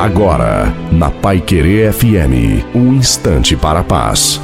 Agora, na Pai Querer FM, um instante para a paz.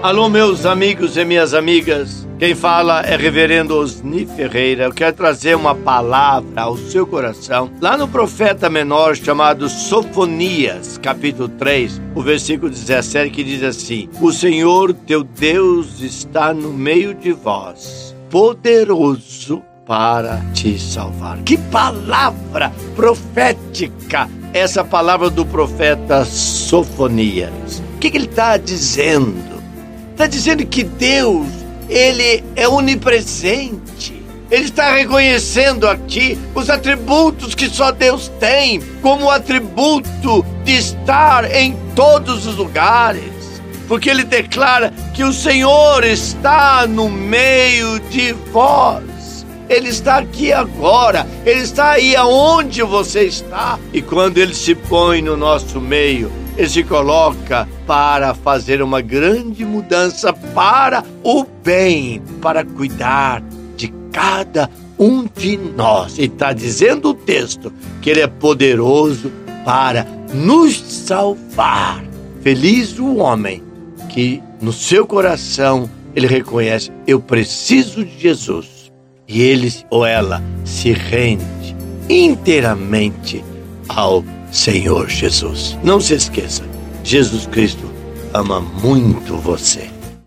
Alô, meus amigos e minhas amigas. Quem fala é Reverendo Osni Ferreira. Eu quero trazer uma palavra ao seu coração. Lá no profeta menor chamado Sofonias, capítulo 3, o versículo 17, que diz assim: O Senhor teu Deus está no meio de vós, poderoso para te salvar. Que palavra profética! Essa palavra do profeta Sofonias. O que, que ele está dizendo? Está dizendo que Deus, ele é onipresente. Ele está reconhecendo aqui os atributos que só Deus tem, como o atributo de estar em todos os lugares. Porque ele declara que o Senhor está no meio de vós. Ele está aqui agora, Ele está aí aonde você está. E quando Ele se põe no nosso meio, Ele se coloca para fazer uma grande mudança para o bem, para cuidar de cada um de nós. E está dizendo o texto que Ele é poderoso para nos salvar. Feliz o homem que no seu coração ele reconhece: eu preciso de Jesus e ele ou ela se rende inteiramente ao Senhor Jesus. Não se esqueça, Jesus Cristo ama muito você.